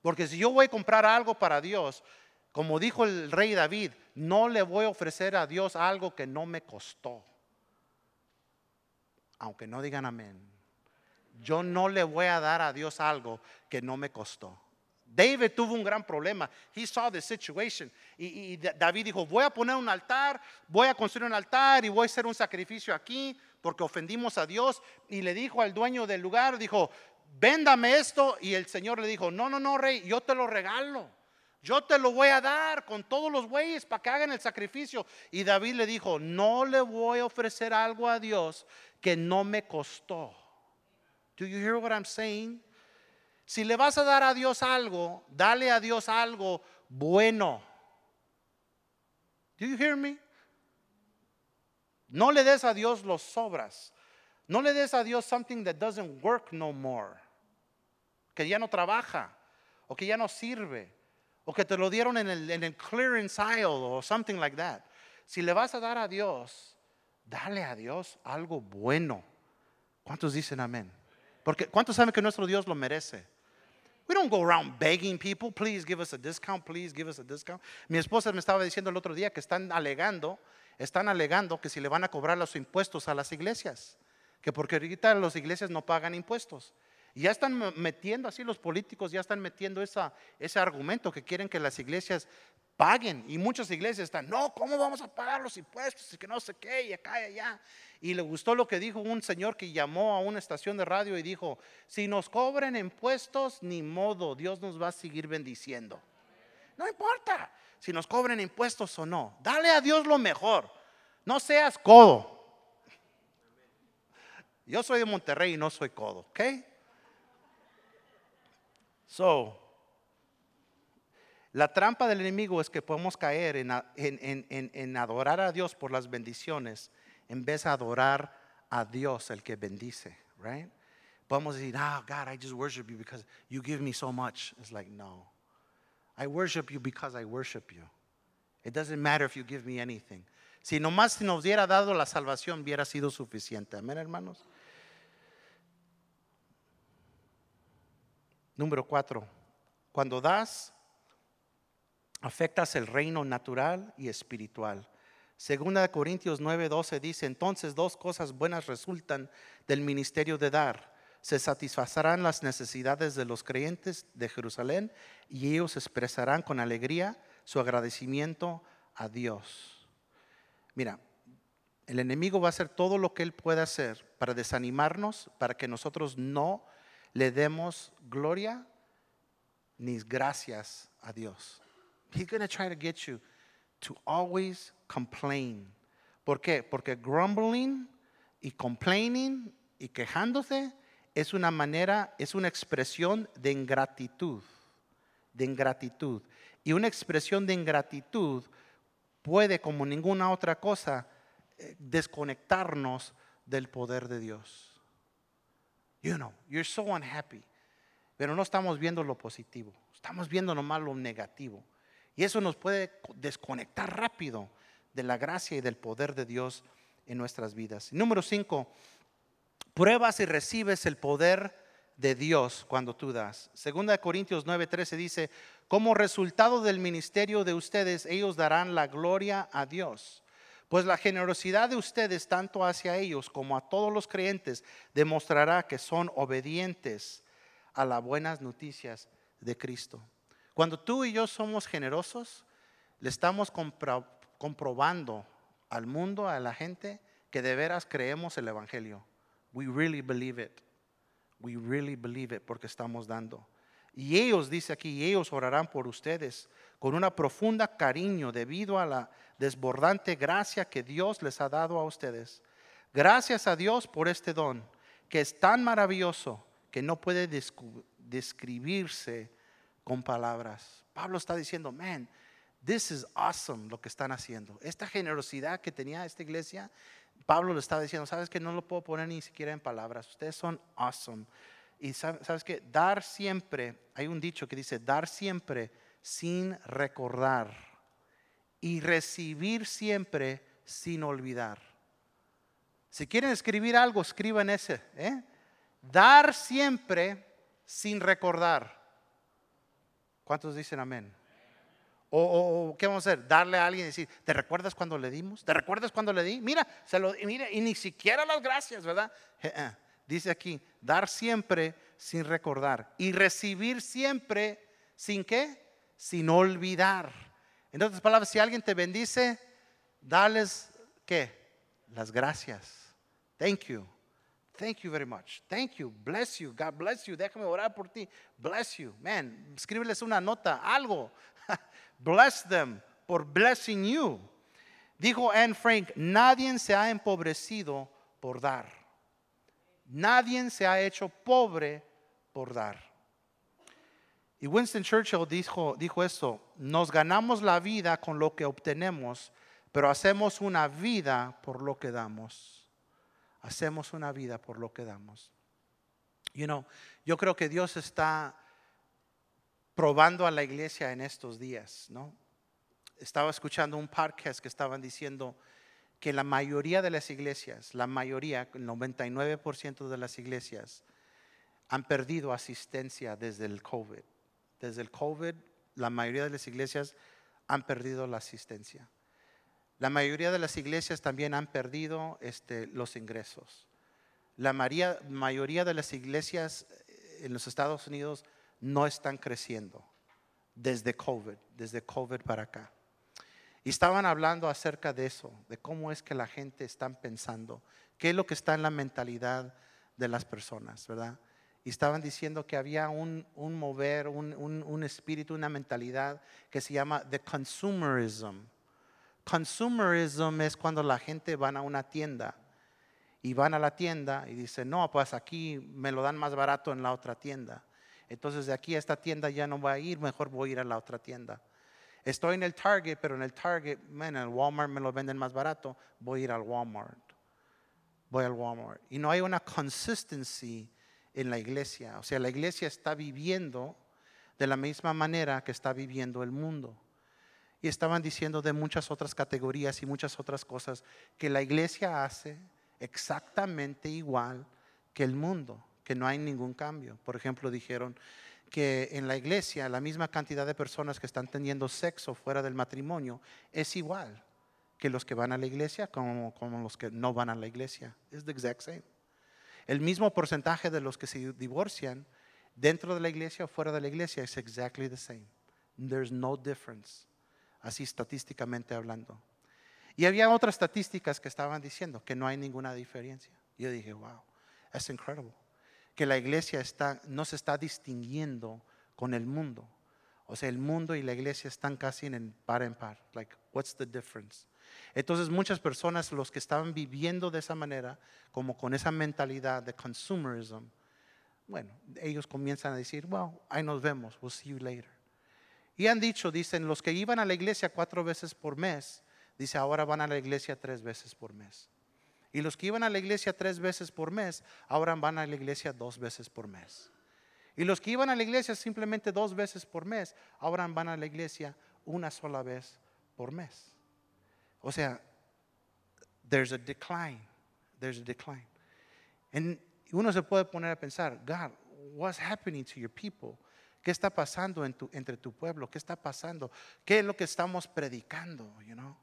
S1: Porque si yo voy a comprar algo para Dios, como dijo el rey David, no le voy a ofrecer a Dios algo que no me costó. Aunque no digan amén. Yo no le voy a dar a Dios algo que no me costó. David tuvo un gran problema. He saw the situation. Y, David dijo, voy a poner un altar, voy a construir un altar y voy a hacer un sacrificio aquí porque ofendimos a Dios. Y le dijo al dueño del lugar, dijo, véndame esto. Y el Señor le dijo, no, no, no, rey, yo te lo regalo. Yo te lo voy a dar con todos los bueyes para que hagan el sacrificio. Y David le dijo, no le voy a ofrecer algo a Dios que no me costó. Do you hear what I'm saying? Si le vas a dar a Dios algo, dale a Dios algo bueno. Do you hear me? No le des a Dios los sobras. No le des a Dios something that doesn't work no more. Que ya no trabaja o que ya no sirve o que te lo dieron en el, clearance aisle o something like that. Si le vas a dar a Dios, dale a Dios algo bueno. ¿Cuántos dicen amén? Porque ¿cuántos saben que nuestro Dios lo merece? We don't go around begging people, please give us a discount, please give us a discount. Mi esposa me estaba diciendo el otro día que están alegando, están alegando que si le van a cobrar los impuestos a las iglesias que porque ahorita las iglesias no pagan impuestos. Ya están metiendo así los políticos, ya están metiendo ese argumento que quieren que las iglesias paguen. Y muchas iglesias están, no, ¿cómo vamos a pagar los impuestos? Y que no sé qué, y acá y allá. Y le gustó lo que dijo un señor que llamó a una estación de radio y dijo, si nos cobran impuestos, ni modo, Dios nos va a seguir bendiciendo. No importa si nos cobran impuestos o no, dale a Dios lo mejor. No seas codo. Yo soy de Monterrey y no soy codo, ¿ok? So, la trampa del enemigo es que podemos caer en, en, en, adorar a Dios por las bendiciones en vez de adorar a Dios el que bendice, right? Podemos decir, ah, God, I just worship you because you give me so much. It's like, no. I worship you because I worship you. It doesn't matter if you give me anything. Si nomás nos hubiera dado la salvación, hubiera sido suficiente. Amén, hermanos. Número cuatro, cuando das, afectas el reino natural y espiritual. Segunda de Corintios 9:12 dice, entonces dos cosas buenas resultan del ministerio de dar. Se satisfacerán las necesidades de los creyentes de Jerusalén y ellos expresarán con alegría su agradecimiento a Dios. Mira, el enemigo va a hacer todo lo que él pueda hacer para desanimarnos, para que nosotros no le demos gloria ni gracias a Dios. He's going to try to get you to always complain. ¿Por qué? Porque grumbling y complaining y quejándose es una manera, es una expresión de ingratitud, de ingratitud. Y una expresión de ingratitud puede, como ninguna otra cosa, eh, desconectarnos del poder de Dios. You know, you're so unhappy. Pero no estamos viendo lo positivo, estamos viendo nomás lo negativo. Y eso nos puede desconectar rápido de la gracia y del poder de Dios en nuestras vidas. Número cinco, pruebas y recibes el poder de Dios cuando tú das. Segunda de Corintios 9:13 dice, como resultado del ministerio de ustedes, ellos darán la gloria a Dios. Pues la generosidad de ustedes, tanto hacia ellos como a todos los creyentes, demostrará que son obedientes a las buenas noticias de Cristo. Cuando tú y yo somos generosos, le estamos comprobando al mundo, a la gente, que de veras creemos el Evangelio. We really believe it. We really believe it porque estamos dando. Y ellos, dice aquí, ellos orarán por ustedes con una profunda cariño debido a la desbordante gracia que Dios les ha dado a ustedes. Gracias a Dios por este don, que es tan maravilloso que no puede describirse con palabras. Pablo está diciendo, man, this is awesome lo que están haciendo. Esta generosidad que tenía esta iglesia, Pablo le está diciendo, sabes que no lo puedo poner ni siquiera en palabras. Ustedes son awesome. Y sabes que dar siempre, hay un dicho que dice, dar siempre sin recordar y recibir siempre sin olvidar. Si quieren escribir algo, escriban ese. ¿eh? dar siempre sin recordar. ¿Cuántos dicen amén? O, ¿qué vamos a hacer? Darle a alguien y decir, ¿te recuerdas cuando le dimos? ¿Te recuerdas cuando le di? Mira, se lo, mira, y ni siquiera las gracias, ¿verdad? Eh, dice aquí, dar siempre sin recordar y recibir siempre sin qué? Sin olvidar. En otras palabras, si alguien te bendice, dales qué? Las gracias. Thank you. Thank you very much. Thank you. Bless you. God bless you. Déjame orar por ti. Bless you. Man, escríbeles una nota, algo. [LAUGHS] Bless them por blessing you. Dijo Anne Frank, nadie se ha empobrecido por dar. Nadie se ha hecho pobre por dar. Y Winston Churchill dijo, dijo esto, nos ganamos la vida con lo que obtenemos, pero hacemos una vida por lo que damos. Hacemos una vida por lo que damos. You know, yo creo que Dios está probando a la iglesia en estos días, ¿no? Estaba escuchando un podcast que estaban diciendo que la mayoría de las iglesias, la mayoría, el 99% de las iglesias, han perdido asistencia desde el COVID. Desde el COVID, la mayoría de las iglesias han perdido la asistencia. La mayoría de las iglesias también han perdido este, los ingresos. La mayoría de las iglesias eh, en los Estados Unidos no están creciendo desde COVID, desde COVID para acá. Y estaban hablando acerca de eso, de cómo es que la gente está pensando, qué es lo que está en la mentalidad de las personas, ¿verdad? Y estaban diciendo que había un, mover, un, un, espíritu, una mentalidad que se llama the consumerism. Consumerism es cuando la gente va a una tienda y van a la tienda y dicen, no, pues aquí me lo dan más barato en la otra tienda. Entonces de aquí a esta tienda ya no voy a ir, mejor voy a ir a la otra tienda. Estoy en el Target, pero en el Target, en el Walmart me lo venden más barato, voy a ir al Walmart. Voy al Walmart. Y no hay una consistency en la iglesia. O sea, la iglesia está viviendo de la misma manera que está viviendo el mundo. Y estaban diciendo de muchas otras categorías y muchas otras cosas que la iglesia hace exactamente igual que el mundo que no hay ningún cambio. Por ejemplo, dijeron que en la iglesia la misma cantidad de personas que están teniendo sexo fuera del matrimonio es igual que los que van a la iglesia como, como los que no van a la iglesia. Es the exact same. El mismo porcentaje de los que se divorcian dentro de la iglesia o fuera de la iglesia es exactly the same. There's no difference. Así estadísticamente hablando. Y había otras estadísticas que estaban diciendo que no hay ninguna diferencia. Yo dije, wow, that's incredible que la iglesia está, no se está distinguiendo con el mundo. O sea, el mundo y la iglesia están casi en par en par. Like, what's the difference? Entonces, muchas personas, los que estaban viviendo de esa manera, como con esa mentalidad de consumerism, bueno, ellos comienzan a decir, well, ahí nos vemos, we'll see you later. Y han dicho, dicen, los que iban a la iglesia cuatro veces por mes, dice, ahora van a la iglesia tres veces por mes. Y los que iban a la iglesia tres veces por mes, ahora van a la iglesia dos veces por mes. Y los que iban a la iglesia simplemente dos veces por mes, ahora van a la iglesia una sola vez por mes. O sea, there's a decline. There's a decline. Y uno se puede poner a pensar, God, what's happening to your people? ¿Qué está pasando entre tu pueblo? ¿Qué está pasando? ¿Qué es lo que estamos predicando? You know?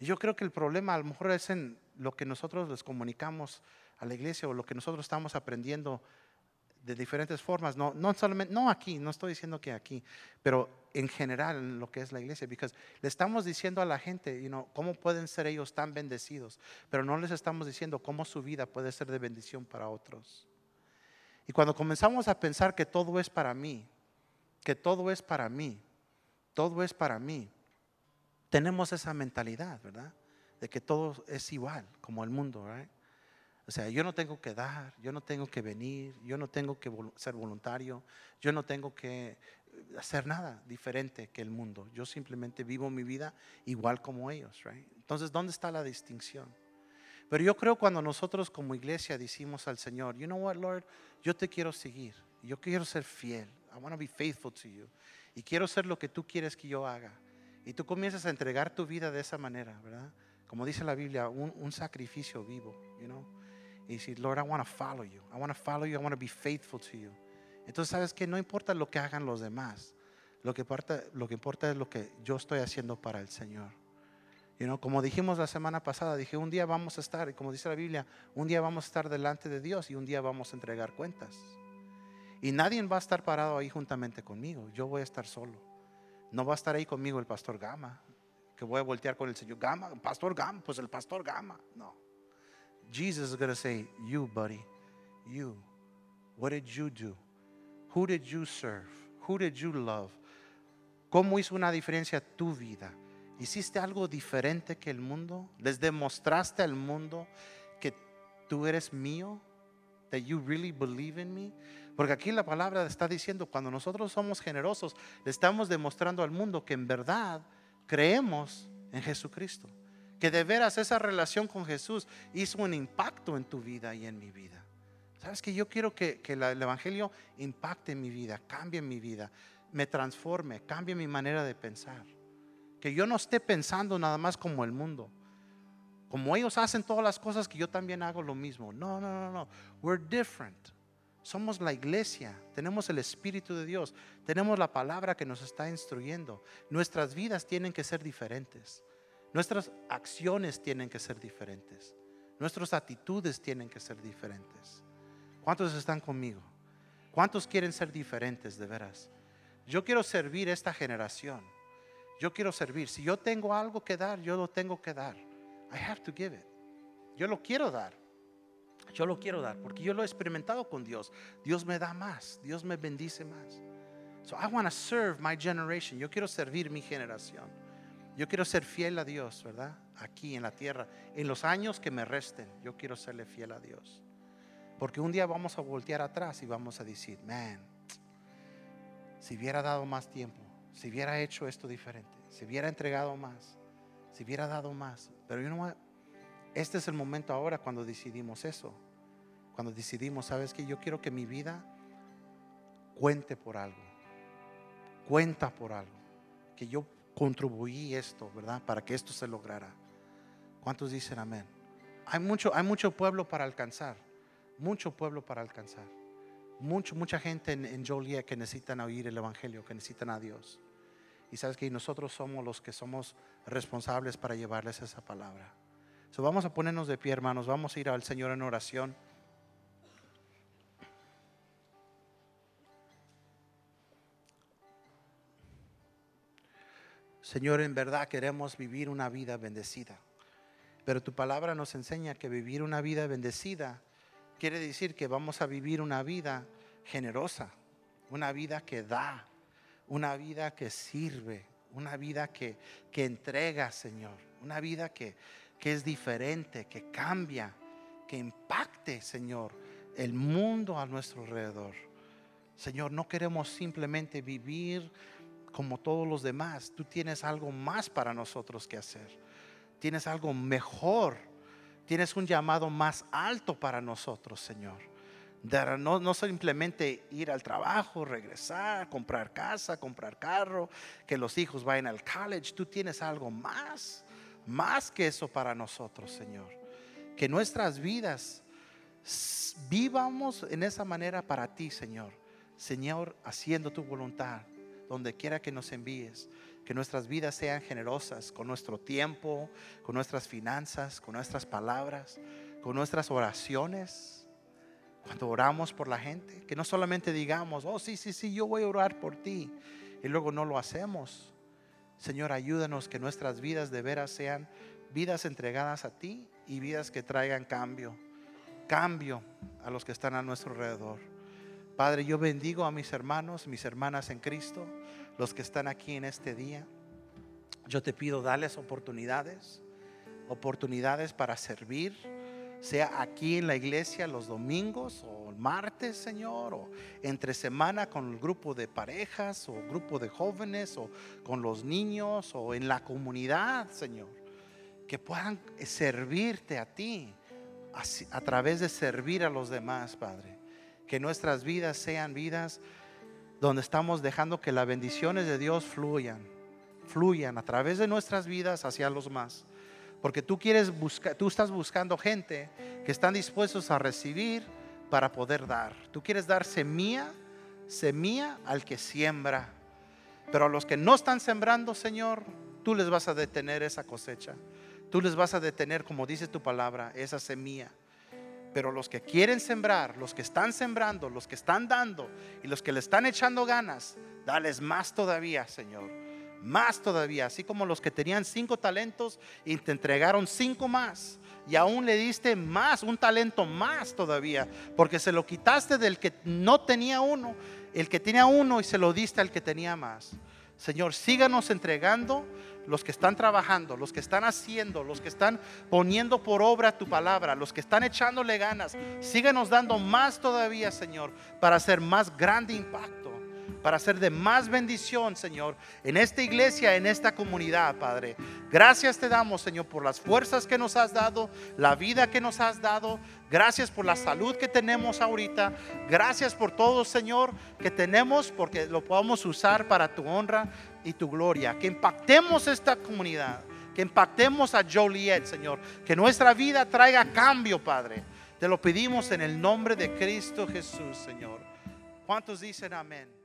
S1: yo creo que el problema a lo mejor es en lo que nosotros les comunicamos a la iglesia o lo que nosotros estamos aprendiendo de diferentes formas, no, no solamente, no aquí, no estoy diciendo que aquí, pero en general en lo que es la iglesia, porque le estamos diciendo a la gente, you know, cómo pueden ser ellos tan bendecidos, pero no les estamos diciendo cómo su vida puede ser de bendición para otros. Y cuando comenzamos a pensar que todo es para mí, que todo es para mí, todo es para mí, tenemos esa mentalidad, ¿verdad? De que todo es igual, como el mundo, ¿verdad? O sea, yo no tengo que dar, yo no tengo que venir, yo no tengo que ser voluntario, yo no tengo que hacer nada diferente que el mundo. Yo simplemente vivo mi vida igual como ellos, right? Entonces, ¿dónde está la distinción? Pero yo creo cuando nosotros como iglesia decimos al Señor, you know what, Lord, yo te quiero seguir, yo quiero ser fiel, I want to be faithful to you, y quiero ser lo que tú quieres que yo haga. Y tú comienzas a entregar tu vida de esa manera, ¿verdad? Como dice la Biblia, un, sacrificio vivo, you know? y decir, Lord, I want to follow you. I want to follow you. I want to be faithful to you. Entonces, sabes que no importa lo que hagan los demás. Lo que importa, es lo que yo estoy haciendo para el Señor. You know, como dijimos la semana pasada, dije, un día vamos a estar, y como dice la Biblia, un día vamos a estar delante de Dios y un día vamos a entregar cuentas. Y nadie va a estar parado ahí juntamente conmigo. Yo voy a estar solo. No va a estar ahí conmigo el pastor Gama, que voy a voltear con el Señor. Gama, pastor Gama, pues el pastor Gama. No. Jesus is going to say, You, buddy, you. What did you do? Who did you serve? Who did you love? ¿Cómo hizo una diferencia tu vida? ¿Hiciste algo diferente que el mundo? ¿Les demostraste al mundo que tú eres mío? That you really believe in me? Porque aquí la palabra está diciendo, cuando nosotros somos generosos, le estamos demostrando al mundo que en verdad creemos en Jesucristo. Que de veras esa relación con Jesús hizo un impacto en tu vida y en mi vida. Sabes que yo quiero que, el Evangelio impacte mi vida, cambie mi vida, me transforme, cambie mi manera de pensar. Que yo no esté pensando nada más como el mundo. Como ellos hacen todas las cosas, que yo también hago lo mismo. No, no, no, no. We're different. Somos la iglesia, tenemos el Espíritu de Dios, tenemos la palabra que nos está instruyendo. Nuestras vidas tienen que ser diferentes. Nuestras acciones tienen que ser diferentes. Nuestras actitudes tienen que ser diferentes. ¿Cuántos están conmigo? ¿Cuántos quieren ser diferentes de veras? Yo quiero servir esta generación. Yo quiero servir. Si yo tengo algo que dar, yo lo tengo que dar. I have to give it. Yo lo quiero dar. Yo lo quiero dar porque yo lo he experimentado con Dios. Dios me da más, Dios me bendice más. So I want to serve my generation. Yo quiero servir mi generación. Yo quiero ser fiel a Dios, ¿verdad? Aquí en la tierra. En los años que me resten, yo quiero serle fiel a Dios. Porque un día vamos a voltear atrás y vamos a decir, man, si hubiera dado más tiempo, si hubiera hecho esto diferente, si hubiera entregado más, si hubiera dado más. Pero yo no este es el momento ahora cuando decidimos eso. Cuando decidimos, sabes que yo quiero que mi vida cuente por algo. Cuenta por algo. Que yo contribuí esto, ¿verdad? Para que esto se lograra. ¿Cuántos dicen amén? Hay mucho, hay mucho pueblo para alcanzar. Mucho pueblo para alcanzar. Mucho, mucha gente en, en Joliet que necesitan oír el Evangelio, que necesitan a Dios. Y sabes que nosotros somos los que somos responsables para llevarles esa palabra vamos a ponernos de pie, hermanos. Vamos a ir al Señor en oración. Señor, en verdad queremos vivir una vida bendecida. Pero tu palabra nos enseña que vivir una vida bendecida quiere decir que vamos a vivir una vida generosa, una vida que da, una vida que sirve, una vida que, que entrega, Señor, una vida que, que es diferente, que cambia, que impacte, Señor, el mundo a nuestro alrededor. Señor, no queremos simplemente vivir como todos los demás. Tú tienes algo más para nosotros que hacer. Tienes algo mejor. Tienes un llamado más alto para nosotros, Señor. No, no, simplemente ir al trabajo, regresar, comprar casa, comprar carro, que los hijos vayan al college. Tú tienes algo más más que eso para nosotros, Señor. Que nuestras vidas vivamos en esa manera para ti, Señor. Señor, haciendo tu voluntad, donde quiera que nos envíes. Que nuestras vidas sean generosas con nuestro tiempo, con nuestras finanzas, con nuestras palabras, con nuestras oraciones. Cuando oramos por la gente, que no solamente digamos, oh, sí, sí, sí, yo voy a orar por ti, y luego no lo hacemos Señor, ayúdanos que nuestras vidas de veras sean vidas entregadas a ti y vidas que traigan cambio, cambio a los que están a nuestro alrededor. Padre, yo bendigo a mis hermanos, mis hermanas en Cristo, los que están aquí en este día. Yo te pido darles oportunidades, oportunidades para servir sea aquí en la iglesia los domingos o el martes, Señor, o entre semana con el grupo de parejas o grupo de jóvenes o con los niños o en la comunidad, Señor, que puedan servirte a ti a, través de servir a los demás, Padre. Que nuestras vidas sean vidas donde estamos dejando que las bendiciones de Dios fluyan, fluyan a través de nuestras vidas hacia los más Porque tú quieres buscar, tú estás buscando gente que están dispuestos a recibir para poder dar. Tú quieres dar semilla, semilla al que siembra. Pero a los que no están sembrando, Señor, tú les vas a detener esa cosecha. Tú les vas a detener, como dice tu palabra, esa semilla. Pero los que quieren sembrar, los que están sembrando, los que están dando y los que le están echando ganas, dales más todavía, Señor. Más todavía. Así como los que tenían cinco talentos y te entregaron cinco más. Y aún le diste más, un talento más todavía. Porque se lo quitaste del que no tenía uno. El que tenía uno y se lo diste al que tenía más. Señor, síganos entregando los que están trabajando, los que están haciendo, los que están poniendo por obra tu palabra, los que están echándole ganas. Síguenos dando más todavía, Señor, para hacer más grande impacto, para hacer de más bendición, Señor, en esta iglesia, en esta comunidad, Padre. Gracias te damos, Señor, por las fuerzas que nos has dado, la vida que nos has dado. Gracias por la salud que tenemos ahorita. Gracias por todo, Señor, que tenemos, porque lo podamos usar para tu honra y tu gloria. Que impactemos esta comunidad. Que impactemos a Joliet, Señor. Que nuestra vida traiga cambio, Padre. Te lo pedimos en el nombre de Cristo Jesús, Señor. ¿Cuántos dicen amén?